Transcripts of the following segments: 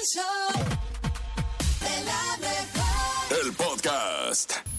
El show de la mejor. El podcast.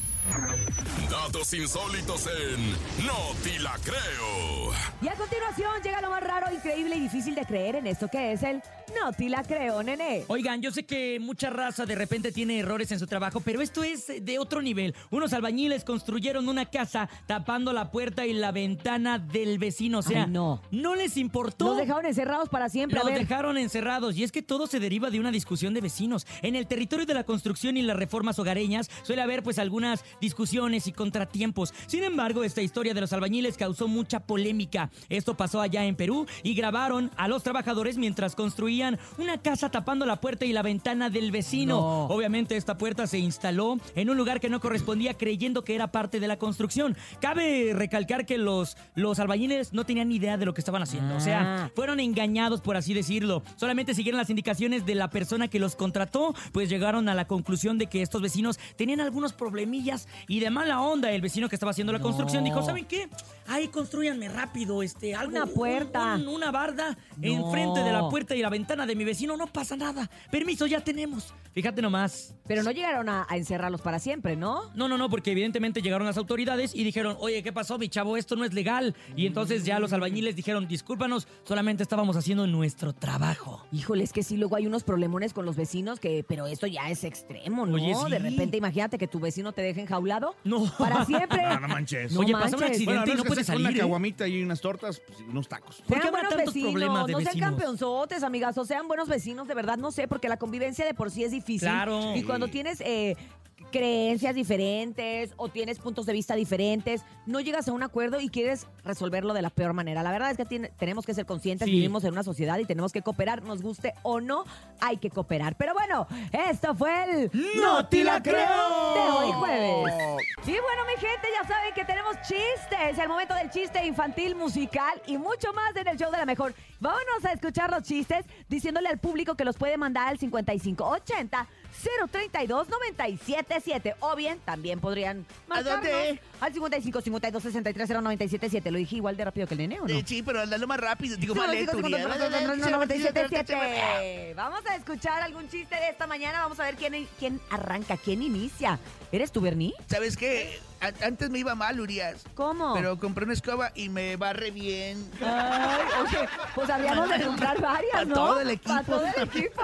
Datos insólitos en No Te La Creo. Y a continuación llega lo más raro, increíble y difícil de creer en esto que es el No te la creo, nene. Oigan, yo sé que mucha raza de repente tiene errores en su trabajo, pero esto es de otro nivel. Unos albañiles construyeron una casa tapando la puerta y la ventana del vecino. O sea, Ay, no. les importó. Los dejaron encerrados para siempre. a Los ver. dejaron encerrados y es que todo se deriva de una discusión de vecinos. En el territorio de la construcción y las reformas hogareñas suele haber pues algunas discusiones y contratiempos. Sin embargo, esta historia de los albañiles causó mucha polémica. Esto pasó allá en Perú y grabaron a los trabajadores mientras construían una casa tapando la puerta y la ventana del vecino. No. Obviamente esta puerta se instaló en un lugar que no correspondía creyendo que era parte de la construcción. Cabe recalcar que los, los albañiles no tenían ni idea de lo que estaban haciendo. O sea, Ah. fueron engañados, por así decirlo. Solamente siguieron las indicaciones de la persona que los contrató, pues llegaron a la conclusión de que estos vecinos tenían algunos problemillas y de mala onda el vecino que estaba haciendo la No. construcción dijo, ¿saben qué? Ahí construyanme rápido, este, algo, Una puerta. un- un- una barda No. enfrente de la puerta y la ventana de mi vecino, no pasa nada. Permiso, ya tenemos. Fíjate nomás. Pero no llegaron a, a encerrarlos para siempre, ¿no? No, no, no, porque evidentemente llegaron las autoridades y dijeron, oye, ¿qué pasó, mi chavo? Esto no es legal. Y entonces ya los albañiles dijeron, discúlpanos, solamente estábamos haciendo nuestro trabajo. Híjole, es que sí, luego hay unos problemones con los vecinos que, pero esto ya es extremo, ¿no? Oye, De repente, imagínate que tu vecino te deje enjaulado No. para siempre. No, no manches. No Oye, pasa un manches. accidente Bueno, y no puedes con salir. Una ¿eh? caguamita y unas tortas pues, y unos tacos. ¿Por qué Sean habrá buenos tantos vecinos, problemas de no sean vecinos? campeonzotes, amigas, o sean buenos vecinos, de verdad, no sé, porque la convivencia de por sí es difícil. Claro. Y cuando tienes eh, creencias diferentes o tienes puntos de vista diferentes, no llegas a un acuerdo y quieres resolverlo de la peor manera. La verdad es que tiene- tenemos que ser conscientes, Sí. vivimos en una sociedad y tenemos que cooperar, nos guste o no, hay que cooperar. Pero bueno, esto fue el ¡No te la creo! de hoy jueves. Y bueno, mi gente, ya saben que tenemos chistes. El momento del chiste infantil, musical y mucho más en el show de la mejor. Vámonos a escuchar los chistes diciéndole al público que los puede mandar al 5580 032 977 o bien también podrían marcarnos dónde? al 55 52 63 0977. Lo dije igual de rápido que el nene, ¿o no? Eh, sí, pero hazlo más rápido. Digo, más 55 lento, Urias. 52 977. Vamos a escuchar algún chiste de esta mañana. Vamos a ver quién, quién arranca, quién inicia. ¿Eres tú, Bernie? ¿Sabes qué? A- Antes me iba mal, Urias. ¿Cómo? Pero compré una escoba y me barre bien. Ay, oye, pues habríamos de comprar varias, ¿no? todo el equipo. Para todo el equipo.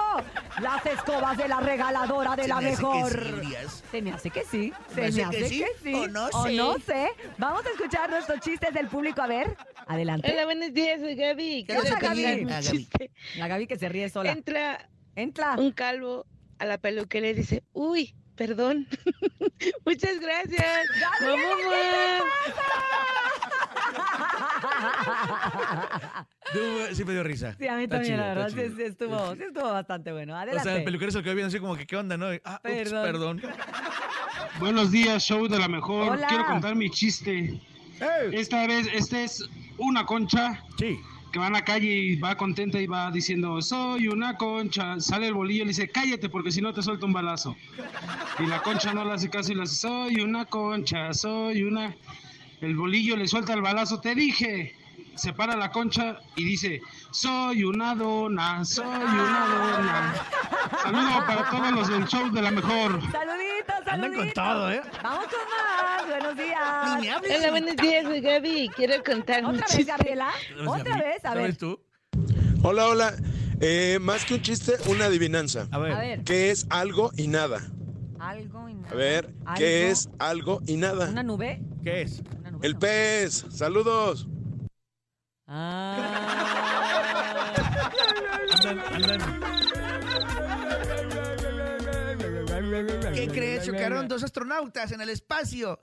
Las escobas de la regaladora de Se la me hace que mejor. sí, Urias. Se me hace que sí. Se me me hace que hace sí, que sí. o no O sé. no sé. Vamos a escuchar nuestros chistes del público. A ver, adelante. Hola, buenos días, soy Gaby. ¿Qué Quiero onda, contar Gaby? un Ah, Gaby. chiste. La Gaby que se ríe sola. Entra Entra. un calvo a la peluquería y dice, uy, perdón. Muchas gracias. Mamá, Tú, sí me dio risa. Sí, a mí Está también, chido, la está verdad, sí, estuvo, sí estuvo bastante bueno. O sea, el peluquero se quedó viendo así como que, ¿qué onda, no? Ah, ups, Perdón. Buenos días, show de la mejor. Hola. Quiero contar mi chiste. Esta vez, este es una concha Sí. Que va en la calle y va contenta y va diciendo, soy una concha. Sale el bolillo y le dice, cállate porque si no te suelto un balazo. Y la concha no le hace caso y le dice, soy una concha, soy una... El bolillo le suelta el balazo, te dije. Se para la concha y dice, soy una dona, soy una dona. Saludos para todos los del show de la mejor. Saluditos, saluditos. Andan con todo, ¿eh? Vamos con más. Buenos días. Ni me hables. hola, buenos días, soy Gaby. Quiero contar un Otra vez, chiste. Gabriela. Otra vez, a ver. ¿Sabes tú? Hola, hola. Eh, más que un chiste, una adivinanza. A ver. A ver. ¿Qué es algo y nada? Algo y nada. A ver, ¿qué Algo- es algo y nada? ¿Una nube? ¿Qué es? Una nube El no. pez. Saludos. Ah. Andan, andan. ¿Qué crees? Chocaron dos astronautas en el espacio.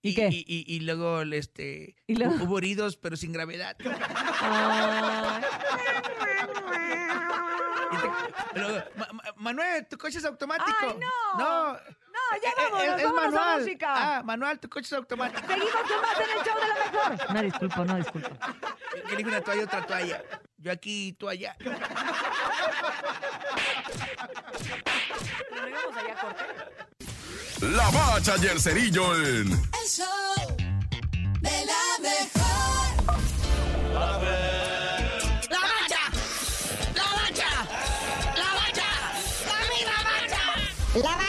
¿Y qué? Y, y- y luego, este, ¿Y luego? hubo heridos, pero sin gravedad. Ay. Y te- luego, "Ma- ma- Manuel, tu coche es automático. Ay, no. No. No, ya Eh, vámonos, eh, es vámonos a manual. música. Ah, Manuel, tu coche es automático. Seguimos con más en el show de la mejor. No, disculpa, no, disculpa. Elige una toalla, otra toalla. Yo aquí, tú allá. A corte. La bacha y el cerillo en El show de la mejor. ¡La bacha! ¡La bacha! ¡La bacha! La bacha,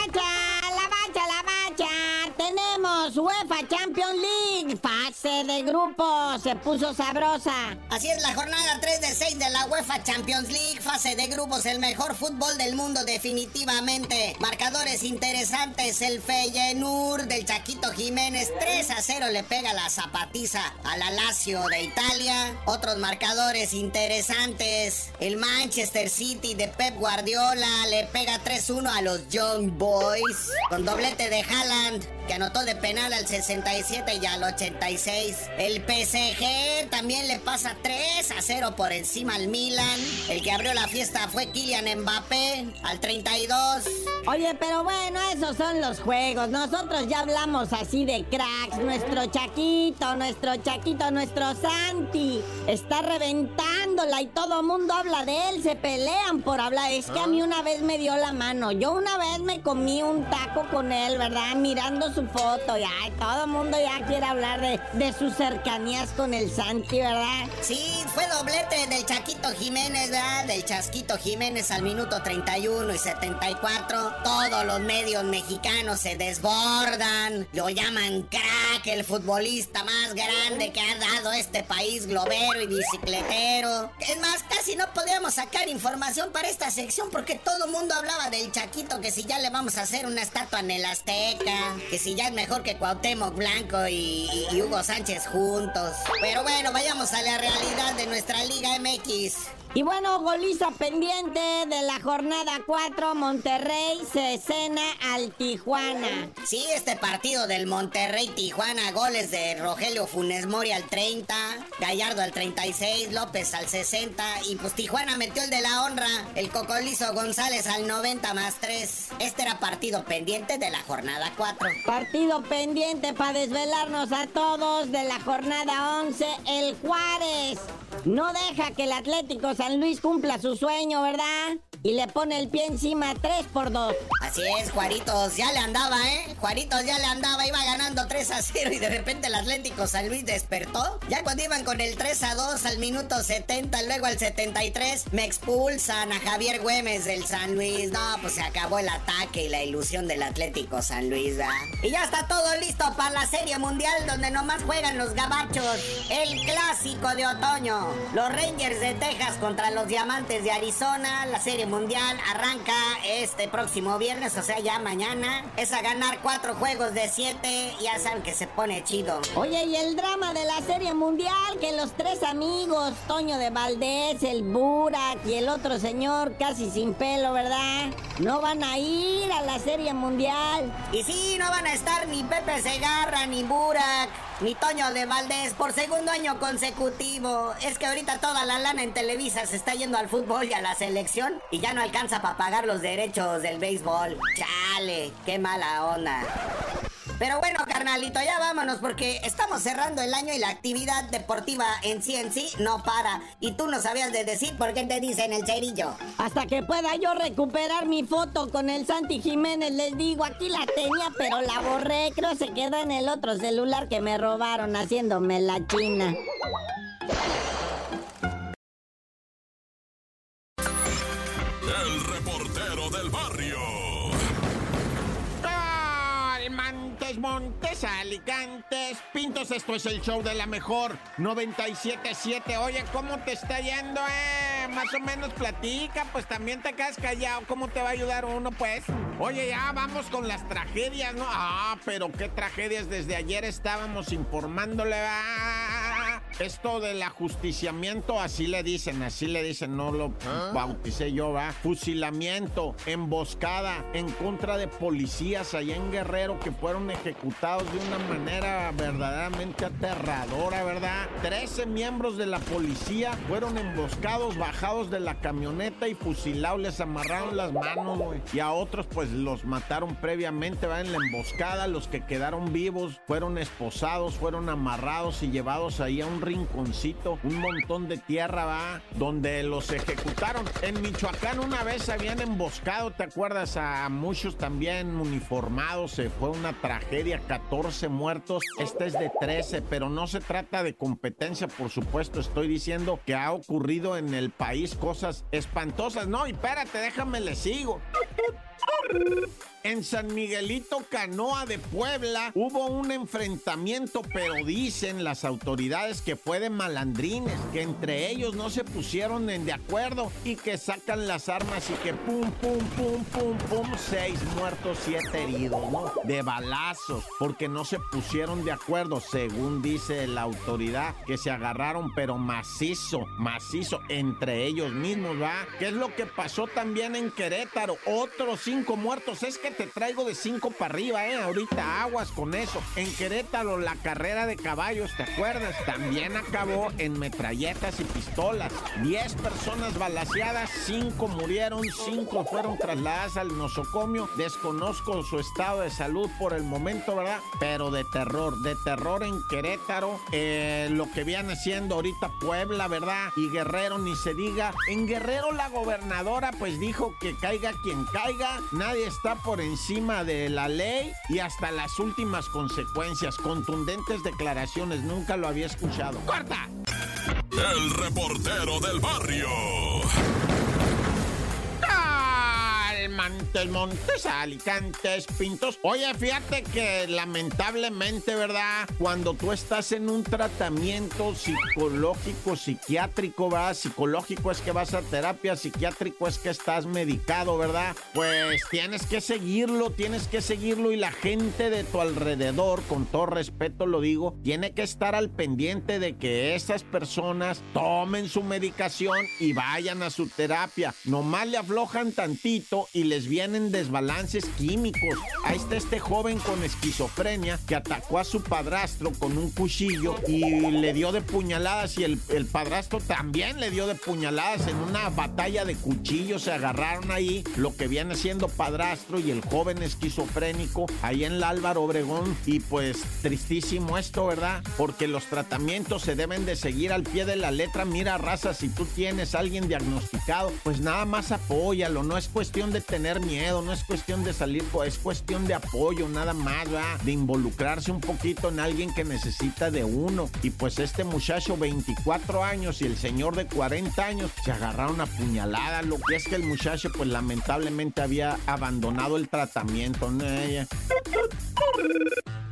League. De grupo. Se puso sabrosa. Así es la jornada 3 de 6 de la UEFA Champions League, fase de grupos, el mejor fútbol del mundo definitivamente. Marcadores interesantes, el Feyenoord del Chaquito Jiménez 3 a 0 le pega la zapatiza a la Lazio de Italia. Otros marcadores interesantes, el Manchester City de Pep Guardiola le pega 3-1 a los Young Boys con doblete de Haaland que anotó de penal al 67 y al 86. El PSG también le pasa 3 a 0 por encima al Milan. El que abrió la fiesta fue Kylian Mbappé al 32. Oye, pero bueno, esos son los juegos. Nosotros ya hablamos así de cracks. Nuestro Chaquito, nuestro Chaquito, nuestro Santi está reventándola y todo mundo habla de él. Se pelean por hablar. Es que a mí una vez me dio la mano. Yo una vez me comí un taco con él, ¿verdad? Mirando su foto. Y ay, todo el mundo ya quiere hablar de, de sus cercanías con el Santi, ¿verdad? Sí, fue doblete del Chaquito Jiménez, ¿verdad? Del Chasquito Jiménez al minuto 31 y 74. Todos los medios mexicanos se desbordan. Lo llaman crack, el futbolista más grande que ha dado este país, globero y bicicletero. Es más, casi no podíamos sacar información para esta sección porque todo el mundo hablaba del Chaquito, que si ya le vamos a hacer una estatua en el Azteca, que si ya es mejor que Cuauhtémoc Blanco y, y Hugo Sánchez juntos. Pero bueno, vayamos a la realidad de nuestra Liga MX. Y bueno, goliza pendiente de la jornada 4, Monterrey se cena al Tijuana. Sí, este partido del Monterrey-Tijuana, goles de Rogelio Funes Mori al 30, Gallardo al 36, López al 60 y pues Tijuana metió el de la honra, el Cocolizo González al 90 más 3. Este era partido pendiente de la jornada 4. Partido pendiente para desvelarnos a todos de la jornada 11, el Juárez. No deja que el Atlético San Luis cumpla su sueño, ¿verdad? Y le pone el pie encima 3 por 2. Así es, Juaritos ya le andaba, ¿eh? Juaritos ya le andaba, iba ganando 3 a 0 y de repente el Atlético San Luis despertó. Ya cuando iban con el 3 a 2 al minuto 70, luego al 73, me expulsan a Javier Güemes del San Luis. No, pues se acabó el ataque y la ilusión del Atlético San Luis, ¿verdad? Y ya está todo listo para la Serie Mundial donde nomás juegan los gabachos. El clásico de otoño. Los Rangers de Texas contra los Diamantes de Arizona. La Serie Mundial arranca este próximo viernes, o sea, ya mañana. Es a ganar cuatro juegos de siete. Ya saben que se pone chido. Oye, y el drama de la Serie Mundial, que los tres amigos, Toño de Valdés, el Burak y el otro señor casi sin pelo, ¿verdad? No van a ir a la Serie Mundial. Y sí, no van a estar ni Pepe Segarra, ni Burak, ni Toño de Valdés por segundo año consecutivo. Es que ahorita toda la lana en Televisa se está yendo al fútbol y a la selección y ya no alcanza para pagar los derechos del béisbol. Chale, qué mala onda. Pero bueno, carnalito, ya vámonos porque estamos cerrando el año y la actividad deportiva en sí en sí no para. Y tú no sabías de decir por qué te dicen el cerillo. Hasta que pueda yo recuperar mi foto con el Santi Jiménez, les digo, aquí la tenía, pero la borré. Creo se quedó en el otro celular que me robaron haciéndome la china. Montes, Alicantes, Pintos, esto es el show de la mejor 97.7. Oye, ¿cómo te está yendo, eh? Más o menos platica, pues también te quedas callado. ¿Cómo te va a ayudar uno, pues? Oye, ya vamos con las tragedias, ¿no? Ah, pero qué tragedias. Desde ayer estábamos informándole. Ah, esto del ajusticiamiento, así le dicen, así le dicen, no lo bauticé yo, va. Fusilamiento, emboscada en contra de policías allá en Guerrero que fueron ejecutados de una manera verdaderamente aterradora, ¿verdad? Trece miembros de la policía fueron emboscados, bajados de la camioneta y fusilados, les amarraron las manos, güey. Y a otros, pues los mataron previamente, ¿va? En la emboscada, los que quedaron vivos fueron esposados, fueron amarrados y llevados ahí a un rinconcito, un montón de tierra, va, donde los ejecutaron. En Michoacán una vez habían emboscado, ¿te acuerdas? A muchos también uniformados, se fue una tragedia, 14 muertos, este es de 13, pero no se trata de competencia, por supuesto, estoy diciendo que ha ocurrido en el país cosas espantosas. No, y espérate, déjame le sigo. En San Miguelito Canoa de Puebla hubo un enfrentamiento, pero dicen las autoridades que fue de malandrines, que entre ellos no se pusieron en de acuerdo y que sacan las armas y que pum, pum, pum, pum, pum, seis muertos, siete heridos, ¿no? De balazos, porque no se pusieron de acuerdo, según dice la autoridad, que se agarraron, pero macizo, macizo, entre ellos mismos, ¿va? ¿Qué es lo que pasó también en Querétaro? Otros cinco muertos, es que te traigo de cinco para arriba, ¿eh? Ahorita aguas con eso. En Querétaro, la carrera de caballos, ¿te acuerdas? También acabó en metralletas y pistolas. Diez personas balaseadas, cinco murieron, cinco fueron trasladadas al nosocomio. Desconozco su estado de salud por el momento, ¿verdad? Pero de terror, de terror en Querétaro. Eh, lo que viene siendo ahorita Puebla, ¿verdad? Y Guerrero, ni se diga. En Guerrero, la gobernadora, pues dijo que caiga quien caiga. Nadie está por encima de la ley y hasta las últimas consecuencias. Contundentes declaraciones, nunca lo había escuchado. ¡Corta! El reportero del barrio. Montes, Alicantes, Pintos. Oye, fíjate que lamentablemente, ¿verdad? Cuando tú estás en un tratamiento psicológico, psiquiátrico, ¿verdad? Psicológico es que vas a terapia, psiquiátrico es que estás medicado, ¿verdad? Pues tienes que seguirlo, tienes que seguirlo y la gente de tu alrededor, con todo respeto lo digo, tiene que estar al pendiente de que esas personas tomen su medicación y vayan a su terapia. Nomás le aflojan tantito y les vienen desbalances químicos. Ahí está este joven con esquizofrenia que atacó a su padrastro con un cuchillo y le dio de puñaladas y el, el padrastro también le dio de puñaladas en una batalla de cuchillos. Se agarraron ahí lo que viene siendo padrastro y el joven esquizofrénico ahí en la Álvaro Obregón. Y pues tristísimo esto, ¿verdad? Porque los tratamientos se deben de seguir al pie de la letra. Mira, raza, si tú tienes a alguien diagnosticado, pues nada más apóyalo. No es cuestión de tener miedo, no es cuestión de salir, es cuestión de apoyo, nada más. De involucrarse un poquito en alguien que necesita de uno. Y pues este muchacho, 24 años, y el señor de 40 años, se agarraron a puñalada. Lo que es que el muchacho, pues lamentablemente había abandonado el tratamiento.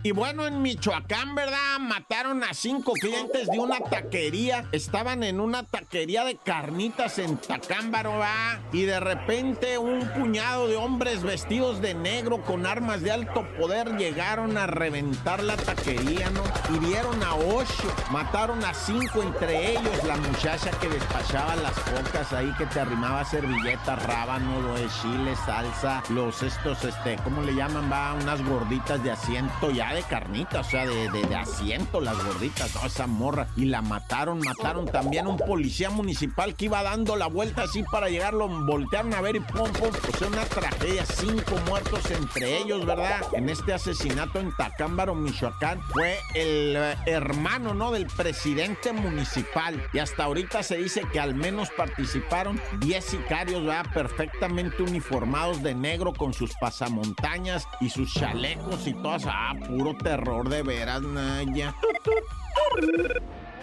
Y bueno, en Michoacán, ¿verdad? Mataron a cinco clientes de una taquería. Estaban en una taquería de carnitas en Tacámbaro, ¿va? Y de repente un puñado de hombres vestidos de negro con armas de alto poder llegaron a reventar la taquería, ¿no? Hirieron a ocho, mataron a cinco, entre ellos la muchacha que despachaba las focas ahí, que te arrimaba servilletas, rábano, de chile, salsa, los estos, este, ¿cómo le llaman? Va, unas gorditas de asiento ya de carnita, o sea, de, de, de asiento las gorditas, no, esa morra. Y la mataron, mataron también un policía municipal que iba dando la vuelta así para llegarlo, voltearon a ver y pum, pum, o sea, una tragedia, cinco muertos entre ellos, ¿verdad? En este asesinato en Tacámbaro, Michoacán, fue el eh, hermano, ¿no? Del presidente municipal. Y hasta ahorita se dice que al menos participaron 10 sicarios, ¿verdad? Perfectamente uniformados de negro con sus pasamontañas y sus chalecos y todas. Ah, puro terror de veras, Naya.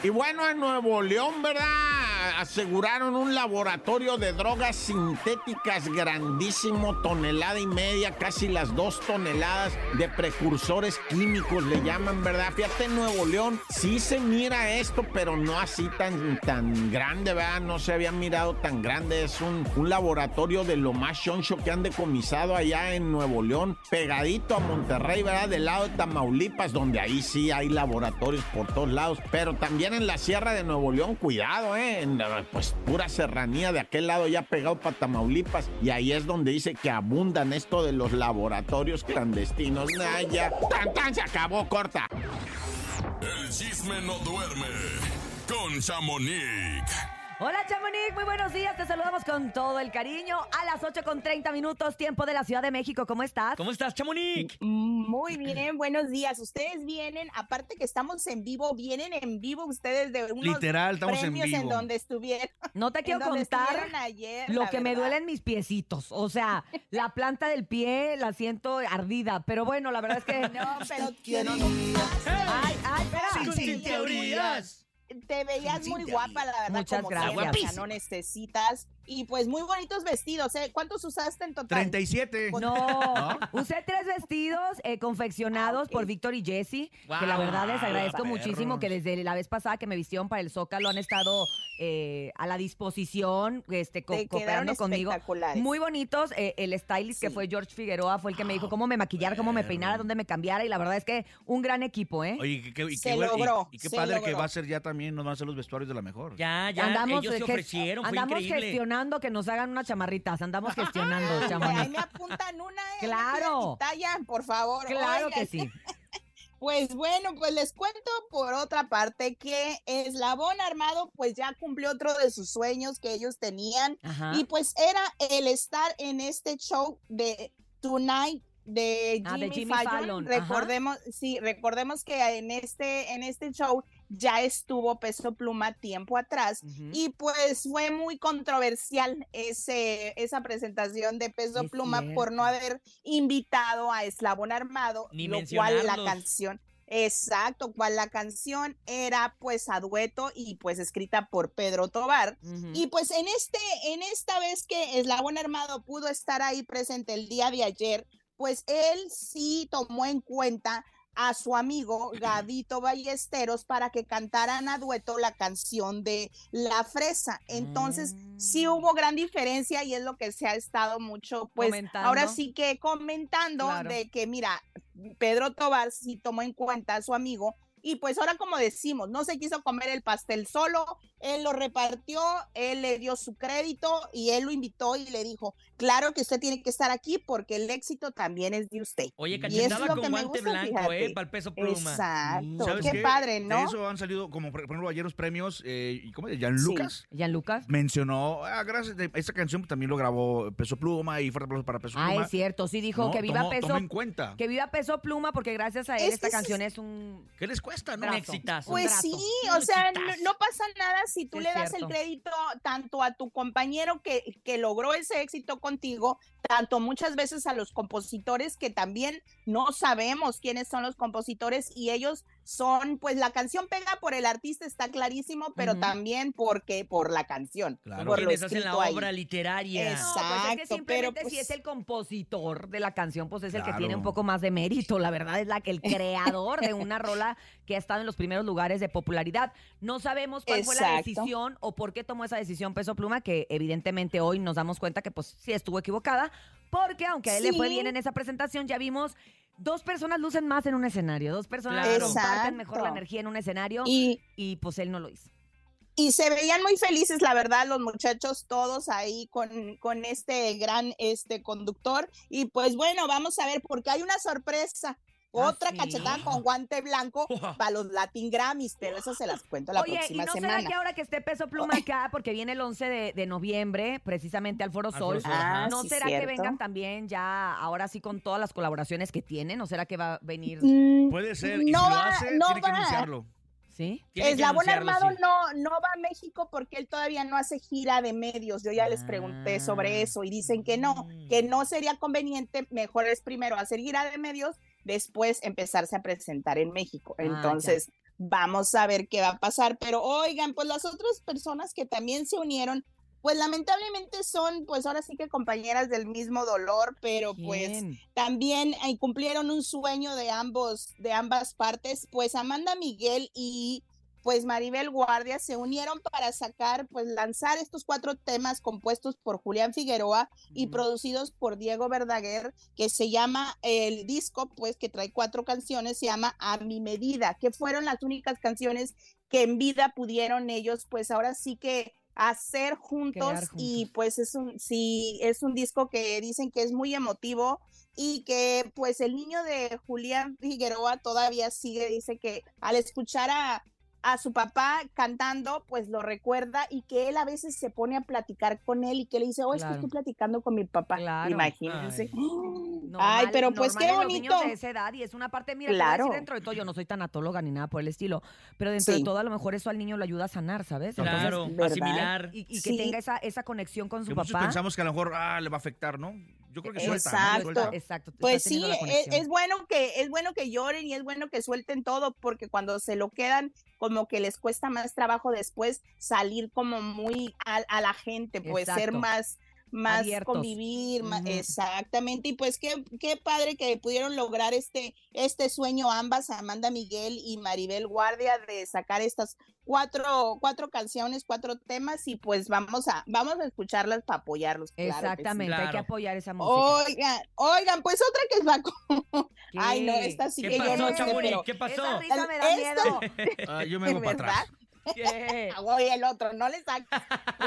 Y bueno, en Nuevo León, ¿verdad? Aseguraron un laboratorio de drogas sintéticas grandísimo, tonelada y media, casi las dos toneladas de precursores químicos, le llaman, ¿verdad? Fíjate, Nuevo León sí se mira esto, pero no así tan, tan grande, ¿verdad? No se había mirado tan grande. Es un, un laboratorio de lo más choncho que han decomisado allá en Nuevo León, pegadito a Monterrey, ¿verdad? Del lado de Tamaulipas, donde ahí sí hay laboratorios por todos lados, pero también en la Sierra de Nuevo León, cuidado, ¿eh? Pues pura serranía de aquel lado ya pegado para Tamaulipas. Y ahí es donde dice que abundan esto de los laboratorios clandestinos. Naya, tan tan se acabó, corta. El chisme no duerme con Chamonix. Hola Chamonix, muy buenos días, te saludamos con todo el cariño a las 8 con 30 minutos, tiempo de la Ciudad de México, ¿cómo estás? ¿Cómo estás, Chamonix? Muy bien, buenos días. Ustedes vienen, aparte que estamos en vivo, vienen en vivo ustedes de unos Literal, estamos en premios en, vivo. donde estuvieron. No te en quiero contar ayer, lo que me verdad. duelen mis piecitos, o sea, la planta del pie la siento ardida, pero bueno, la verdad es que... No, pero Ay, ay, espera. Sin teorías. Te veías muy guapa, la verdad, Muchas como gracias. sea, no necesitas y pues muy bonitos vestidos, ¿eh? ¿Cuántos usaste en total? 37. No, ¿No? usé tres vestidos eh, confeccionados por Víctor y Jessy, que la verdad les agradezco perros. muchísimo que desde la vez pasada que me vistieron para el Zócalo han estado eh, a la disposición, este, co- Te cooperando conmigo. Muy bonitos. eh, el stylist que fue George Figueroa fue el que me dijo cómo me maquillara, cómo me peinara, dónde me cambiara y la verdad es que un gran equipo, ¿eh? Oye, y qué, y Se qué, bueno- y- logró, y qué se padre que va a ser ya también, nos van a hacer los vestuarios de la mejor. Ya, ya, andamos ellos se ofrecieron, fue andamos increíble. gestionando que nos hagan unas chamarritas, andamos gestionando, ahí me apuntan una, ¿eh? Claro. talla, por favor. Claro Oigan, que sí. Pues bueno, pues les cuento por otra parte que Eslabón Armado pues ya cumplió otro de sus sueños que ellos tenían Ajá. y pues era el estar en este show de Tonight de Ah, Jimmy, de Jimmy Fallon. Fallon, ajá. Recordemos, sí, recordemos que en este en este show ya estuvo Peso Pluma tiempo atrás y pues fue muy controversial ese, esa presentación de Peso Es Pluma por no haber invitado a Eslabón Armado, Ni lo cual la canción, exacto, cual la canción era pues a dueto y pues escrita por Pedro Tobar. Y pues en este, en esta vez que Eslabón Armado pudo estar ahí presente el día de ayer, pues él sí tomó en cuenta a su amigo Gavito Ballesteros para que cantaran a dueto la canción de La Fresa. Entonces, sí Mm. hubo gran diferencia y es lo que se ha estado mucho, pues Comentando. ahora sí que comentando Claro. de que, mira, Pedro Tobar sí tomó en cuenta a su amigo y pues ahora como decimos, no se quiso comer el pastel solo, él lo repartió, él le dio su crédito y él lo invitó y le dijo, claro que usted tiene que estar aquí porque el éxito también es de usted. Oye, cachetada lo con guante gusta, blanco, fíjate. ¿eh? Para el peso pluma. Exacto, ¿Sabes qué, qué? padre, De ¿no? eso han salido, como por ejemplo, ayer los premios, eh, ¿y ¿cómo es? Jan Lucas Gianluca. mencionó, ah, gracias, de- esta canción también lo grabó Peso Pluma y fuerte aplauso para Peso Ah, Pluma. es cierto, sí dijo No, que viva tomó- peso. tomó en cuenta. Que viva peso pluma porque gracias a él Es esta sí- canción es un ¿Qué les cuesta, no? Un exitazo. Pues sí, o sea, no, no pasa nada si tú le das cierto. el crédito tanto a tu compañero que, que logró ese éxito contigo, tanto muchas veces a los compositores que también no sabemos quiénes son los compositores y ellos son, pues la canción pega por el artista, está clarísimo, pero también porque por la canción, Claro. por lo Quienes hacen la ahí. obra literaria. No, pues es que Exacto, simplemente pero, si pues- es el compositor de la canción, pues es el que tiene un poco más de mérito. La verdad es la que el creador de una rola que ha estado en los primeros lugares de popularidad. No sabemos cuál fue la Exacto. decisión o por qué tomó esa decisión Peso Pluma, que evidentemente hoy nos damos cuenta que pues sí estuvo equivocada, porque aunque a él le fue bien en esa presentación, ya vimos dos personas lucen más en un escenario, dos personas Claro. comparten mejor la energía en un escenario Y y pues él no lo hizo. y se veían muy felices, la verdad, los muchachos todos ahí con, con este gran este conductor. Y pues bueno, vamos a ver, porque hay una sorpresa. Ah, Otra ¿sí? cachetada con guante blanco para los Latin Grammys, pero eso se las cuento la Oye, ¿y no semana. será que ahora que esté Peso Pluma acá, porque viene el 11 de, de noviembre, precisamente al Foro Sol. ¿no Ah, sí, será que vengan también ya, ahora sí con todas las colaboraciones que tienen? ¿O será que va a venir? Mm, Puede ser, y No si lo va- hace, no tiene que va. anunciarlo. ¿Sí? Que Eslabón Armado sí. no, no va a México porque él todavía no hace gira de medios. Yo ya les pregunté Ah. sobre eso y dicen que no, Mm. que no sería conveniente, mejor es primero hacer gira de medios, después empezarse a presentar en México. Ah, Entonces, vamos a ver qué va a pasar. Pero oigan, pues las otras personas que también se unieron, pues lamentablemente son, pues ahora sí que compañeras del mismo dolor, pero pues también eh, cumplieron un sueño de ambos, de ambas partes, pues Amanda Miguel y pues Maribel Guardia se unieron para sacar, pues lanzar estos cuatro temas compuestos por Julián Figueroa y producidos por Diego Verdaguer, que se llama el disco, pues que trae cuatro canciones, se llama A mi medida, que fueron las únicas canciones que en vida pudieron ellos, pues ahora sí que hacer juntos, y pues es un sí es un disco que dicen que es muy emotivo y que pues el niño de Julián Figueroa todavía sigue dice que al escuchar a a su papá cantando, pues lo recuerda y que él a veces se pone a platicar con él y que le dice, oh, es que estoy platicando con mi papá. Claro. Imagínense. Ay. Pero pues qué bonito. de esa edad y es una parte, mira, decir Claro. dentro de todo, yo no soy tanatóloga ni nada por el estilo, pero dentro de todo a lo mejor eso al niño lo ayuda a sanar, ¿sabes? Claro, asimilar. y, y que Sí. tenga esa, esa conexión con su Que muchos papá. pensamos que a lo mejor ah, le va a afectar, ¿no? Yo creo que suelta. ¿no? Exacto. Suelta. Exacto. está Pues sí, es, conexión. es bueno que es bueno que lloren y es bueno que suelten todo porque cuando se lo quedan como que les cuesta más trabajo después salir como muy a, a la gente, pues ser Exacto. más más Abiertos. convivir, Ujú. exactamente, y pues qué, qué padre que pudieron lograr este, este sueño ambas, Amanda Miguel y Maribel Guardia, de sacar estas cuatro, cuatro canciones, cuatro temas, y pues vamos a, vamos a escucharlas para apoyarlos. claro que sí. Exactamente, hay que apoyar esa música. Oigan, oigan, pues otra que sacó. Ay, no, esta sí ¿Qué que yo no sé, pero ¿Qué pasó? Esa risa me da Esto- miedo. Ah, yo me hago para atrás. ¿Qué? Oye, el otro, no le saques.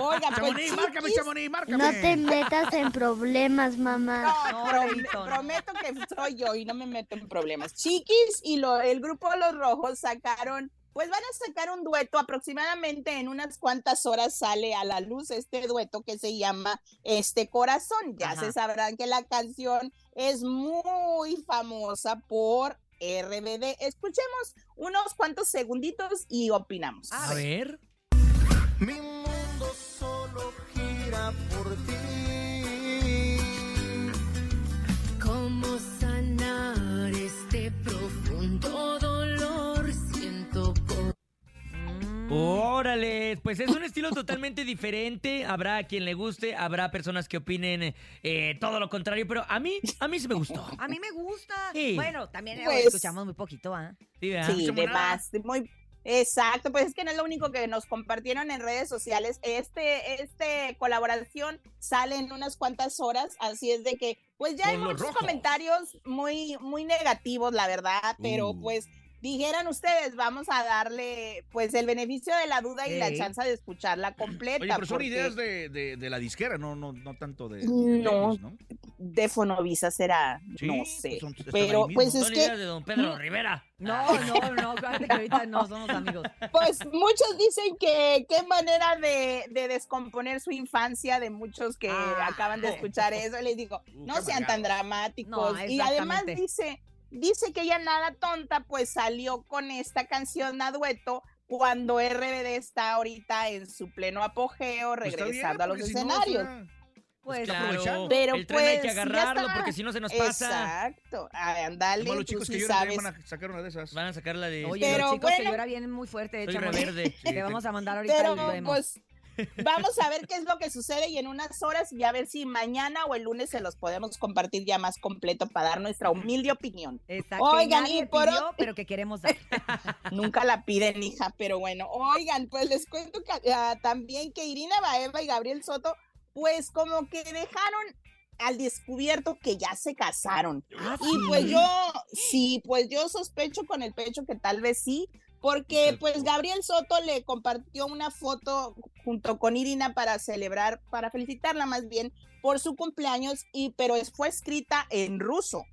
Oiga, pues márcame, Chamonix, márcame. No te metas en problemas, mamá. No, No, prom- no. prometo que soy yo y no me meto en problemas. Chiquis y lo, el grupo Los Rojos sacaron, pues van a sacar un dueto aproximadamente en unas cuantas horas sale a la luz este dueto que se llama Este Corazón. Ya Ajá. se sabrán que la canción es muy famosa por RBD. Escuchemos unos cuantos segunditos y opinamos. A ver. Mi mundo solo gira por ti. ¿Cómo sanar este profundo Órale, pues es un estilo totalmente diferente. Habrá quien le guste, habrá personas que opinen eh, todo lo contrario, pero a mí, a mí sí me gustó. A mí me gusta. Sí. Bueno, también eh, Pues- escuchamos muy poquito, ¿ah? Sí, ¿verdad? Sí, escuchamos de más, muy exacto, pues es que no es lo único que nos compartieron en redes sociales. Este, este colaboración sale en unas cuandas horas, así es de que, pues ya hay Con muchos rojos. comentarios muy, muy negativos, la verdad, pero Uh. pues dijeran ustedes, vamos a darle pues el beneficio de la duda y la chance de escucharla completa. Oye, pero son porque ideas de, de, de la disquera, no, no, no tanto de, de No. ellos, ¿no? de Fonovisa será, Sí, no pues sé, son- pero pues es Son que ideas de don Pedro Rivera. No, no, no, fíjate que ahorita no somos amigos. Pues muchos dicen que qué manera de, de descomponer su infancia de muchos que Ah. acaban de escuchar eso. Les digo, Uh, no sean tan dramáticos. No, y además dice, dice que ella nada tonta, pues salió con esta canción a dueto cuando RBD está ahorita en su pleno apogeo, Pues está bien, regresando a los porque si no, escenarios. Pues, Claro. Pero el tren hay que pues, agarrarlo porque si no se nos pasa. Exacto. Ay, Los andale, malos tú chicos que sí lloran sabes. van a sacar una de esas. Van a sacar la de... Oye, Pero los chicos que bueno. llora vienen muy fuerte, Soy échame. reverde. Te vamos a mandar ahorita Pero el demo. pues vamos a ver qué es lo que sucede y en unas horas y a ver si mañana o el lunes se los podemos compartir ya más completo para dar nuestra humilde opinión. Exacto. Oigan, y por pidió, pero que queremos dar. Nunca la piden, hija, pero bueno. Oigan, pues les cuento que, ah, también que Irina Baeva y Gabriel Soto, pues como que dejaron al descubierto que ya se casaron. Ah, Y pues yo, sí, pues yo sospecho con el pecho que tal vez sí, porque pues Gabriel Soto le compartió una foto junto con Irina para celebrar, para felicitarla más bien por su cumpleaños, y pero es- fue escrita en ruso.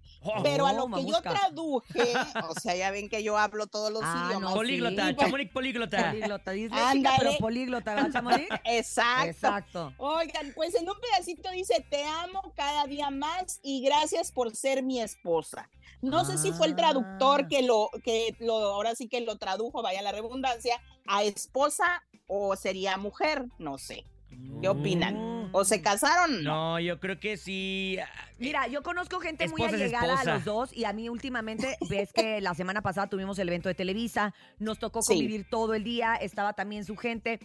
Pero a lo que yo traduje, o sea, ya ven que yo hablo todos los Ah, idiomas. no, Políglota, sí, Chamonix políglota. Políglota, disléxica, pero políglota, ¿verdad, Chamonix? Exacto. Exacto. Oigan, pues en un pedacito dice, te amo cada día más y gracias por ser mi esposa. No sé si fue el traductor Ah. que lo, que lo, ahora sí que lo tradujo, vaya la redundancia, a esposa o sería mujer, no sé. ¿Qué opinan? ¿O se casaron? No. Yo creo que sí. Mira, yo conozco gente muy Esposa es allegada a los dos y a mí últimamente, ves que la semana pasada tuvimos el evento de Televisa, nos tocó Sí. convivir todo el día, estaba también su gente.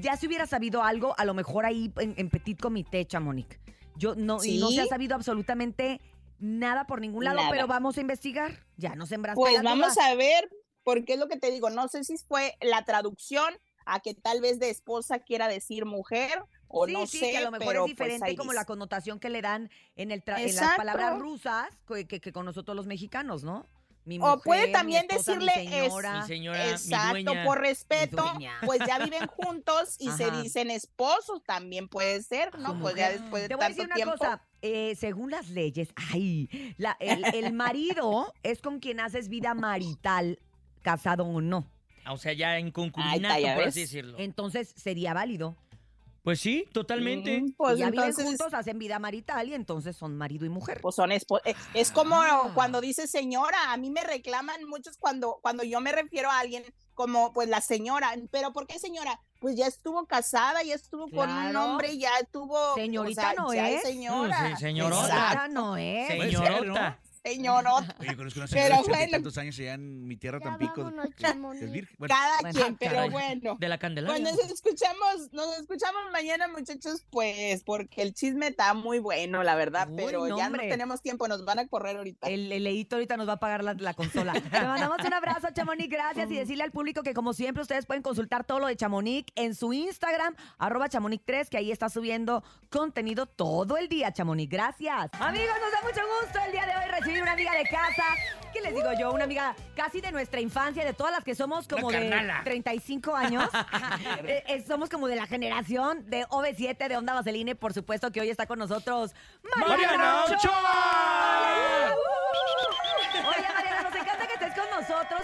Ya si hubiera sabido algo, a lo mejor ahí en, en Petit Comité, Chamonix. Yo no, y no se ha ¿Sí? sabido absolutamente nada por ningún lado, Nada. pero vamos a investigar. Ya nos sembraste Pues la vamos a ver, porque es lo que te digo, no sé si fue la traducción a que tal vez de esposa quiera decir mujer o sí, no sí, sé, que a lo mejor pero es diferente pues como la connotación que le dan en, el tra- en las palabras rusas que, que- que con nosotros los mexicanos, ¿no? Mi O puede mujer, mi también esposa, mi decirle es- señora. Mi señora, Exacto, mi dueña. por respeto, dueña. pues ya viven juntos y se dicen esposos, también puede ser, ¿no? Pues ya después de Te voy a tanto decir una tiempo. cosa, eh, según las leyes, ay, la- el, el marido es con quien haces vida marital, casado o no. Ah, O sea, ya en concubinato, ya por ves. así decirlo. Entonces sería válido. Pues sí, totalmente. Mm, pues y ya viven juntos, hacen vida marital y entonces son marido y mujer. Pues son espo- eh, es como Ah. cuando dice señora, a mí me reclaman muchos cuando, cuando yo me refiero a alguien como pues la señora, pero ¿por qué señora? Pues ya estuvo casada, ya estuvo con un hombre, ya tuvo Señorita o sea, no ya es. señora. Mm, sí, señorota. Señorota no es. Señorota. Señorota. Oye, conozco una Pero señora bueno. tantos años allá en mi tierra, Tampico. vámonos, es virgen. Bueno, Cada Bueno, quien, pero caray. bueno. De la Candelaria. Pues nos escuchamos, nos escuchamos mañana, muchachos, pues porque el chisme está muy bueno, la verdad, Uy, pero no, ya hombre. no tenemos tiempo, nos van a correr ahorita. El, el leíto ahorita nos va a pagar la, la consola. Te mandamos un abrazo, Chamonix. Gracias. Y decirle al público que, como siempre, ustedes pueden consultar todo lo de Chamonix en su Instagram, arroba Chamonix3, que ahí está subiendo contenido todo el día, Chamonix. Gracias. Amigos, nos da mucho gusto el día de hoy recibir una amiga de casa. ¿Qué les digo yo? Una amiga casi de nuestra infancia, de todas las que somos como Una de carnala. 35 años. Eh, eh, somos como de la generación de OV7, de Onda Vaseline. Por supuesto que hoy está con nosotros ¡Mariana Ochoa! Oye, Mariana, nos encanta que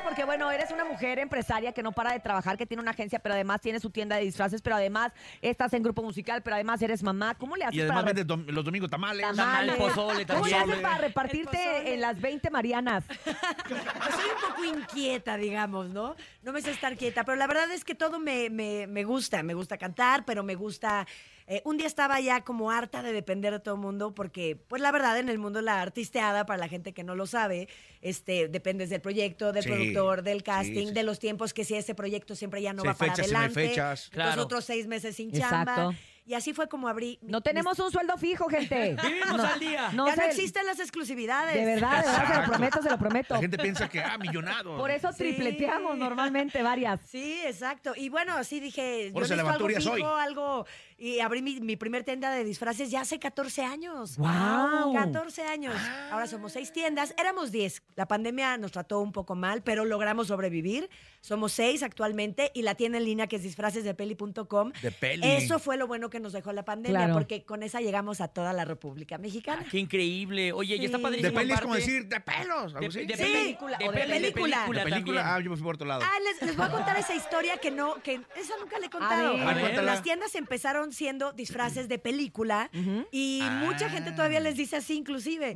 porque, bueno, eres una mujer empresaria que no para de trabajar, que tiene una agencia, pero además tiene su tienda de disfraces, pero además estás en grupo musical, pero además eres mamá. ¿Cómo le haces Y además para vendes dom- los domingos tamales. tamales? pozole ¿Cómo le haces para repartirte pozole. en las 20 Marianas? Pues soy un poco inquieta, digamos, ¿no? No me sé estar quieta, pero la verdad es que todo me, me- me gusta. Me gusta cantar, pero me gusta... eh, un día estaba ya como harta de depender de todo el mundo porque, pues la verdad, en el mundo la artisteada, para la gente que no lo sabe, este, dependes del proyecto, del Sí, productor, del casting, sí. de los tiempos que si ese proyecto siempre ya no va para fechas, si no hay adelante. fechas. Los Claro. otros seis meses sin Exacto. chamba. Y así fue como abrí... mi- No tenemos un sueldo fijo, gente. Vivimos No, al día. No ya no existen las exclusividades. De verdad, de verdad, se lo prometo, se lo prometo. La gente piensa que, ah, millonado. Por eso Sí. tripleteamos normalmente varias. Sí, exacto. Y bueno, así dije, Por yo necesito algo fijo, hoy. algo... Y abrí mi, mi primer tienda de disfraces ya hace 14 años. ¡Guau! 14 años. Ahora somos seis tiendas. Éramos 10. La pandemia nos trató un poco mal, pero logramos sobrevivir. Somos seis actualmente y la tienda en línea que es disfracesdepeli.com. De peli. Eso fue lo bueno que nos dejó la pandemia, Claro. porque con esa llegamos a toda la República Mexicana. Ah, qué increíble. Oye, y está Sí. padrísimo. De peli es como decir, de pelos. De, Sí. película. De película. De película, también. ah, yo me fui por otro lado. Ah, les, les voy a contar esa historia que no, que esa nunca le he contado. ver. A ver, cuéntala. Las tiendas empezaron siendo disfraces de película y mucha gente todavía les dice así inclusive,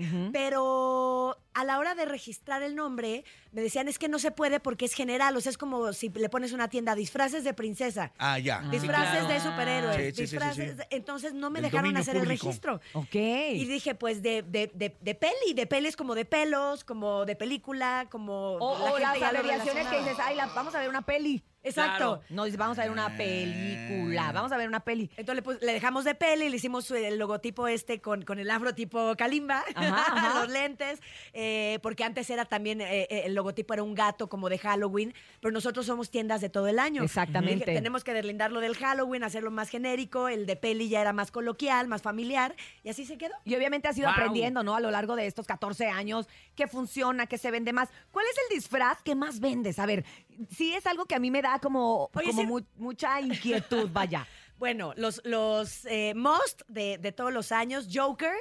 pero a la hora de registrar el nombre me decían es que no se puede porque es general, o sea, es como si le pones una tienda disfraces de princesa. Ah, ya. Disfraces claro. de superhéroes, Sí, sí, sí, sí. entonces no me Del dejaron hacer el registro. Ok. Y dije, pues de, de, de, de peli, de peli es como de pelos, como de película, como... O, la o gente las abreviaciones que dices, ay, la- vamos a ver una peli. Exacto. No, dices, vamos a ver una película, vamos a ver una peli. Entonces le, pus- le dejamos de peli, le hicimos el logotipo este con, con el afro tipo Kalimba, Ajá, ajá. los lentes, eh, porque antes era también, eh, eh, el logotipo era un gato como de Halloween, pero nosotros somos tiendas de todo el año. Exactamente. Dije, tenemos que deslindarlo del Halloween, hacerlo más genérico, el de peli ya era más coloquial, más familiar, y así se quedó. Y obviamente has ido Wow. aprendiendo, ¿no? A lo largo de estos 14 años, qué funciona, qué se vende más. ¿Cuál es el disfraz que más vendes? A ver, sí es algo que a mí me da como, Oye, como sí. mu- mucha inquietud, vaya. Bueno, los, los eh, most de, de todos los años, Joker,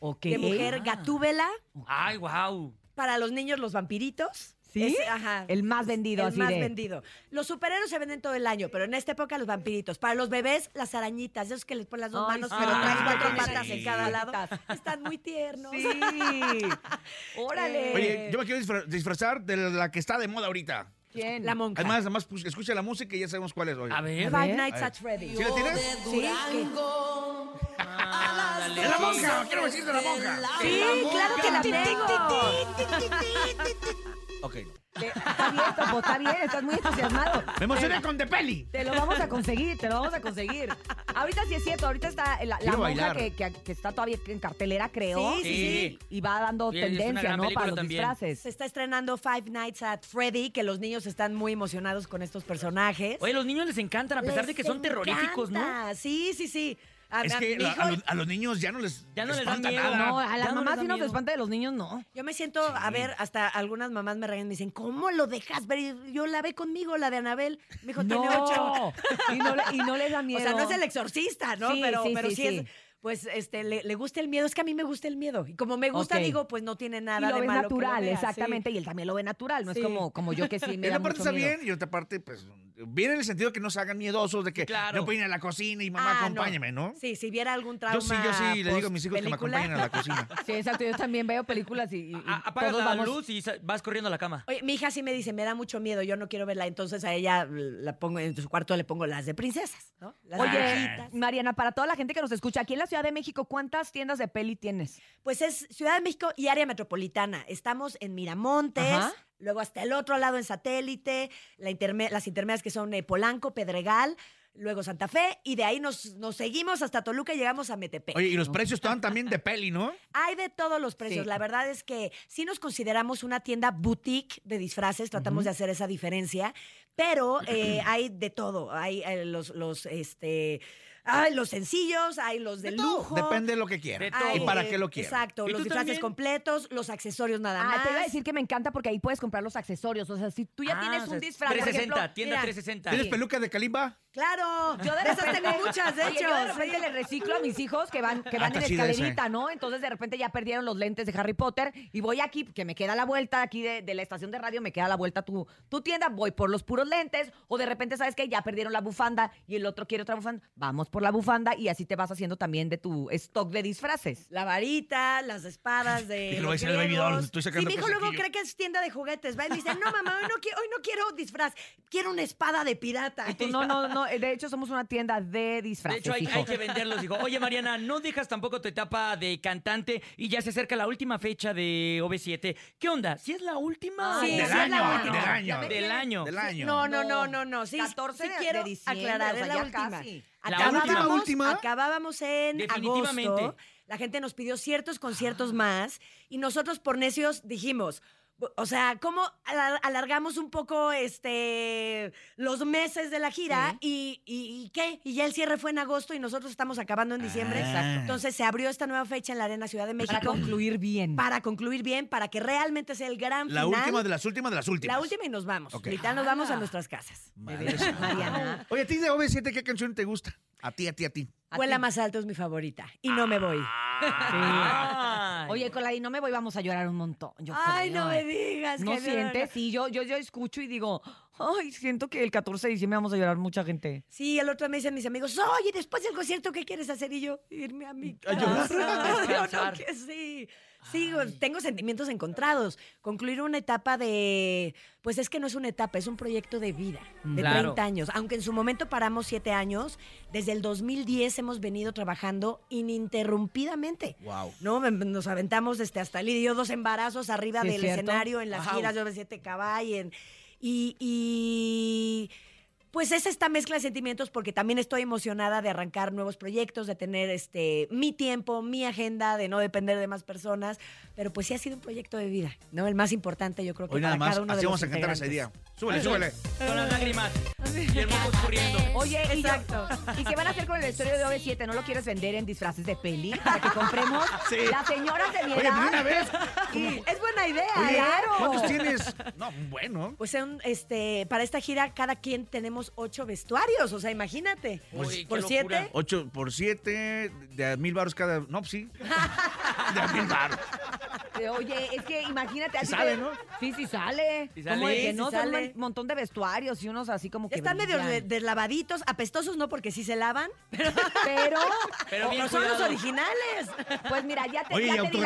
Ok. de mujer, Gatúbela, Ay, wow. para los niños los vampiritos. ¿Sí? Ajá. El más vendido, el así más de- vendido. Los superhéroes se venden todo el año, pero en esta época los vampiritos. Para los bebés, las arañitas, esos que les ponen las dos Ay, manos, sí. pero traen Ay, cuatro sí. patas en cada lado. Están muy tiernos. Sí. Órale. Oye, yo me quiero disfra- disfrazar de la que está de moda ahorita. ¿Quién? La monja. Además, además pues, escucha la música y ya sabemos cuál es hoy. A ver. Five. Nights at Freddy's. ¿Sí la tienes? Sí, que- Ándale, ¡Es la monja! ¡Quiero decir de la monja! Sí, claro que la tengo. Ok. Está bien, Topo, está bien, estás muy entusiasmado. Me emocioné con The Peli. Te lo vamos a conseguir, te lo vamos a conseguir. Ahorita sí es cierto, ahorita está la, la Quiero monja bailar. que, que- que está todavía en cartelera, creo. Sí, sí, sí. Y va dando Sí, es una tendencia, gran ¿no? película Para los también. disfraces. Se está estrenando Five Nights at Freddy, que los niños están muy emocionados con estos personajes. Oye, a los niños les encantan, a pesar de que son terroríficos, ¿no? encanta. Sí, sí, sí. A- Es a que mi la- hijo- a, los, a los niños ya no les, Ya no les da espanta miedo. nada. No, a las Ya no mamás les da sí nos miedo. espanta de los niños, no. Yo me siento, a ver, hasta algunas mamás me regañan, me dicen, ¿cómo lo dejas ver? Y Yo la ve conmigo, la de Anabel. Mi hijo tiene ocho. No, y no, le, y no les da miedo. O sea, no es el exorcista, ¿no? Sí, pero sí, pero sí, sí, sí. es, pues, este, le, le gusta el miedo. Es que a mí me gusta el miedo. Y como me gusta, digo, pues no tiene Y nada lo de ves malo que lo natural, vea, exactamente. Y él también lo ve natural, no Sí. es como, como yo que sí me En da parte mucho está miedo. bien y otra parte, pues, Viene en el sentido que no se hagan miedosos, de que Claro. no pueden ir a la cocina y mamá, Ah, no. acompáñame, ¿no? Sí, si viera algún trauma Yo sí, yo sí, le digo a mis hijos que me acompañen a la cocina. Sí, exacto. Yo también veo películas y, y- y Apagas todos la vamos... luz y vas corriendo a la cama. Oye, mi hija sí me dice, me da mucho miedo, yo no quiero verla, entonces a ella la pongo en su cuarto le pongo las de princesas, ¿no? Las Oye. Mariana, para toda la gente que nos escucha, aquí en la Ciudad de México, ¿cuántas tiendas de peli tienes? Pues es Ciudad de México y área metropolitana. Estamos en Miramontes, Ajá. Luego hasta el otro lado en Satélite, la interme- las intermedias que son eh, Polanco, Pedregal, luego Santa Fe, y de ahí nos, nos seguimos hasta Toluca y llegamos a Metepec. Oye, y los precios estaban también de peli, ¿no? Hay de todos los precios. Sí. La verdad es que sí nos consideramos una tienda boutique de disfraces, tratamos de hacer esa diferencia, pero eh, hay de todo. Hay eh, los, los, este, hay los sencillos, hay los de, lujo. Depende de lo que quieran. hay, ¿Y para qué lo quieran? Exacto, ¿Y los disfraces también? completos, los accesorios nada Ah, más. te iba a decir que me encanta porque ahí puedes comprar los accesorios. O sea, si tú ya Ah, tienes o sea, un disfraz, por 360, ejemplo, tienda mira, 360. ¿Tienes peluca de Kalimba? Claro, Yo de de esas tengo muchas, de Oye, hecho. yo de repente sí. le reciclo a mis hijos que van, que van Ah, en sí, de ese. escalerita, ¿no? Entonces de repente ya perdieron los lentes de Harry Potter y voy aquí, que me queda la vuelta aquí de, de la estación de radio, me queda la vuelta tu, tu tienda, voy por los puros lentes, o de repente, ¿sabes qué? Ya perdieron la bufanda y el otro quiere otra bufanda. Vamos por la bufanda y así te vas haciendo también de tu stock de disfraces. La varita, las espadas de. Dije, lo los baby estoy sacando Sí, mi hijo luego cree que es tienda de juguetes. Va y me dice, no, mamá, hoy no, quiero, hoy no quiero disfraz, quiero una espada de pirata. Y tú, no, no, no, de hecho somos una tienda de De disfraces, hecho, hay, hijo. hay que venderlos, dijo. Oye, Mariana, no dejas tampoco tu etapa de cantante y ya se acerca la última fecha de OV7. ¿Qué onda? ¿Si es la última? Sí, del sí, es la año, última. del año. Del año. Del año. No, no, no, no, no. Sí, 14 sí de- quiero de diciembre, aclarar, o sea, es la última. casi. Acabábamos, última, última. acabábamos en Definitivamente. agosto. La gente nos pidió ciertos conciertos más y nosotros por necios dijimos, o sea, ¿cómo alar- alargamos un poco este los meses de la gira y, y- y qué? Y ya el cierre fue en agosto y nosotros estamos acabando en diciembre. Exacto. Entonces se abrió esta nueva fecha en la Arena Ciudad de México. Para concluir bien. para concluir bien, para que realmente sea el gran La final. última de las últimas de las últimas. La última y nos vamos. Ok. Literal, nos vamos a nuestras casas. Madre. Oye, a ti de OV7, ¿qué canción te gusta? A ti, a ti, a ti. Vuela más alto es mi favorita. Y no me voy. Ay. Oye, con la de no me voy, vamos a llorar un montón. yo Ay, creo. no me digas. ¿No que sientes? Sí, yo, yo, yo escucho y digo, ay, siento que el 14 de diciembre vamos a llorar mucha gente. Sí, el otro me dicen mis amigos, oye, después del concierto, ¿qué quieres hacer? Y yo, irme a mi casa. Yo no, que sí. Sí, tengo sentimientos encontrados. Concluir una etapa de, pues es que no es una etapa, es un proyecto de vida, de Claro. 30 años. Aunque en su momento paramos 7 años, desde el 2010 hemos venido trabajando ininterrumpidamente. Wow. ¿no? Nos aventamos desde hasta Lidia y yo dos embarazos arriba Sí, del cierto. escenario en las Wow. giras de OV7 Caball en- y, y pues es esta mezcla de sentimientos porque también estoy emocionada de arrancar nuevos proyectos, de tener este mi tiempo, mi agenda, de no depender de más personas, pero pues sí ha sido un proyecto de vida, ¿no? El más importante yo creo que Hoy para nada más, cada uno de así los vamos a cantar ese día. Súbele, súbele. Con las lágrimas. Y el moco escurriendo. Oye, Exacto. ¿y qué van a hacer con el estudio de OV7? ¿No lo quieres vender en disfraces de peli? Para que compremos Sí. las señoras de mi Oye, edad. pues de una vez. Y es buena idea, Oye, claro. ¿cuántos tienes? No, bueno. Pues este, para esta gira cada quien tenemos ocho vestuarios, o sea, imagínate. Uy, qué por locura. siete. 8 por 7, de a mil baros cada. No, pues sí. De a mil baros. Oye, es que imagínate. Sí sale, te- ¿no? Sí, sí sale. Sí Como de sale. que Sí no, sale. un montón de vestuarios y unos así como que Están medio brillan. deslavaditos, apestosos no porque sí se lavan, pero, Pero, Pero bien no son los originales. pues mira, ya te, Oye, ya ¿y te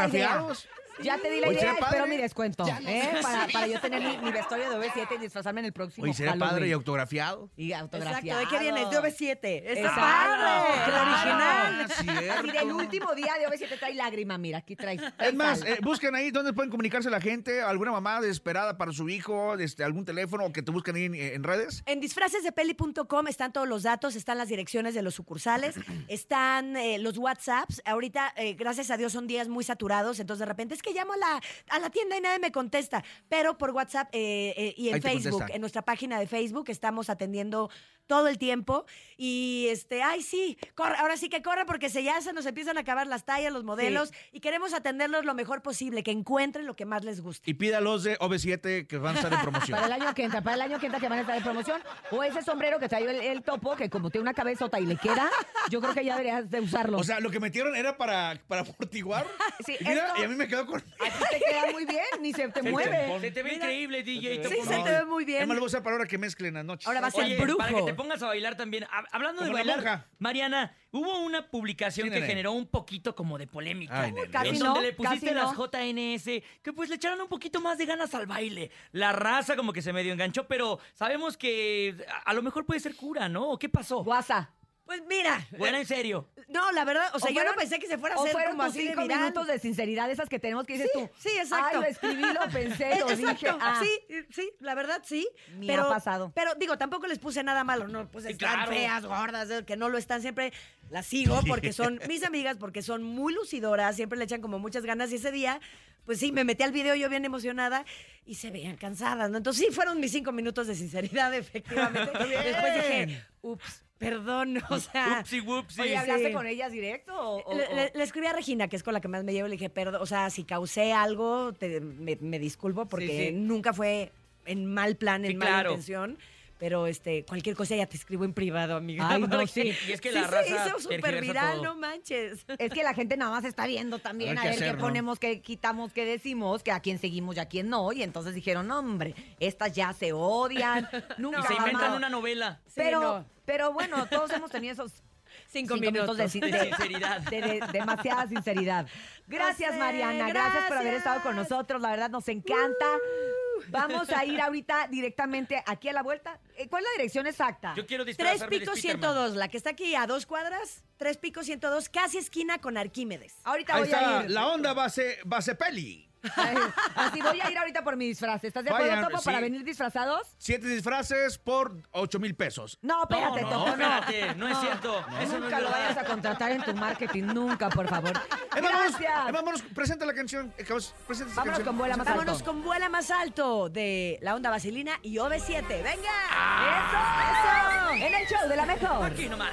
Ya te di la idea, sería espero padre. mi descuento, ¿eh? Para, para yo tener mi, mi vestuario de OV7 y disfrazarme en el próximo Oye, sería Halloween. padre y autografiado. Y Exacto, autografiado. ¿de qué vienes? De OV7. Está Exacto, padre, el claro. original. Así del último día de OV7 trae lágrima, mira, aquí trae. Es más, eh, busquen ahí donde pueden comunicarse la gente, alguna mamá desesperada para su hijo, este, algún teléfono o que te busquen ahí en, en redes. En disfracesdepeli.com están todos los datos, están las direcciones de los sucursales, están eh, los WhatsApps. Ahorita, eh, gracias a Dios, son días muy saturados, entonces de repente es que llamo a la, a la tienda y nadie me contesta. Pero por WhatsApp eh, eh, y en Ahí te Facebook, en nuestra página de Facebook, estamos atendiendo todo el tiempo. Y este, ay, sí, corre, ahora sí que corre porque se, ya se nos empiezan a acabar las tallas, los modelos y queremos atenderlos lo mejor posible, que encuentren lo que más les guste. Y pídalos de OV7 que van a estar en promoción. Para el año que entra, para el año que entra que van a estar en promoción. O ese sombrero que trae el, el topo, que como tiene una cabezota y le queda, yo creo que ya deberías de usarlo. O sea, lo que metieron era para, para amortiguar. Sí, y, mira, esto- y a mí me quedó con. A ti te queda muy bien, ni se te mueve. Se te ve increíble, DJ. Sí, se te ve muy bien. Es más, lo voy a usar para ahora que mezclen las noches. Ahora va a ser Oye, brujo. para que te pongas a bailar también. Hab- Hablando de bailar, monja. Mariana, hubo una publicación Sí, que generó un poquito como de polémica. Ay, nene. Casi en no, donde le pusiste las no. JNS, que pues le echaron un poquito más de ganas al baile. La raza como que se medio enganchó, pero sabemos que a, lo mejor puede ser cura, ¿no? ¿O ¿Qué pasó? Guasa. Pues mira, Buena en serio. no, la verdad, o sea, O yo fueron- no pensé que se fuera a hacer fueron como tus así de cinco viral. minutos de sinceridad, esas que tenemos que dices Sí, tú. sí, exacto. Ay, lo escribí, lo pensé, lo Exacto, dije. Ah, sí, sí, la verdad sí. Ni pero, ha pasado. Pero digo, tampoco les puse nada malo, no, pues Sí, están claro. feas, gordas, eh, que no lo están siempre. Las sigo porque son mis amigas, porque son muy lucidoras, siempre le echan como muchas ganas y ese día, pues sí, me metí al video yo bien emocionada y se veían cansadas, ¿no? Entonces sí, fueron mis cinco minutos de sinceridad, efectivamente. Después dije, ups, perdón, o sea... Upsi, whoopsi. Oye, ¿hablaste Sí. con ellas directo? O, Le, o- le- le escribí a Regina, que es con la que más me llevo, le dije, perdón, o sea, si causé algo, te- me, me disculpo porque Sí, sí. nunca fue en mal plan, en Sí, mala claro. intención. Pero este, cualquier cosa ya te escribo en privado, amiga. Ay, no, sí. Y es que sí la se raza hizo súper viral, todo. no manches. Es que la gente nada más está viendo también A a ver ver qué qué, hacer, ¿no? ponemos, qué quitamos, qué decimos, que a quién seguimos y a quién no. Y entonces dijeron, no, hombre, estas ya se odian. Nunca Y se inventan jamás. una novela. Sí, Pero, no. pero bueno, todos hemos tenido esos Cinco, cinco minutos. de, De de- sinceridad. de- de- demasiada sinceridad. Gracias, sé, Mariana. Gracias por haber estado con nosotros. La verdad, nos encanta. Vamos a ir ahorita directamente aquí a la vuelta. Eh, ¿Cuál es la dirección exacta? Yo quiero Tres picos Spiderman. 102, la que está aquí a dos cuadras, tres picos 102, casi esquina con Arquímedes. Ahorita Ahí voy está, a ir. la onda base, base peli. Ay, Así voy a ir ahorita por mi disfraz. ¿Estás de acuerdo, Vayan, Topo, sí. para venir disfrazados? Siete disfraces por ocho mil pesos. No, espérate, no, Topo, no. espérate, no es cierto. Eso no es Nunca lo verdad. vayas a contratar en tu marketing, nunca, por favor. Vámonos, Gracias. Vámonos, presenta la canción. eh, cabos, presenta esa Vámonos canción. con vuela más Vámonos alto. con vuela más alto de la onda vaselina y OV7. ¡Venga! ¡Eso! ¡Eso! En el show de la mejor. Aquí nomás.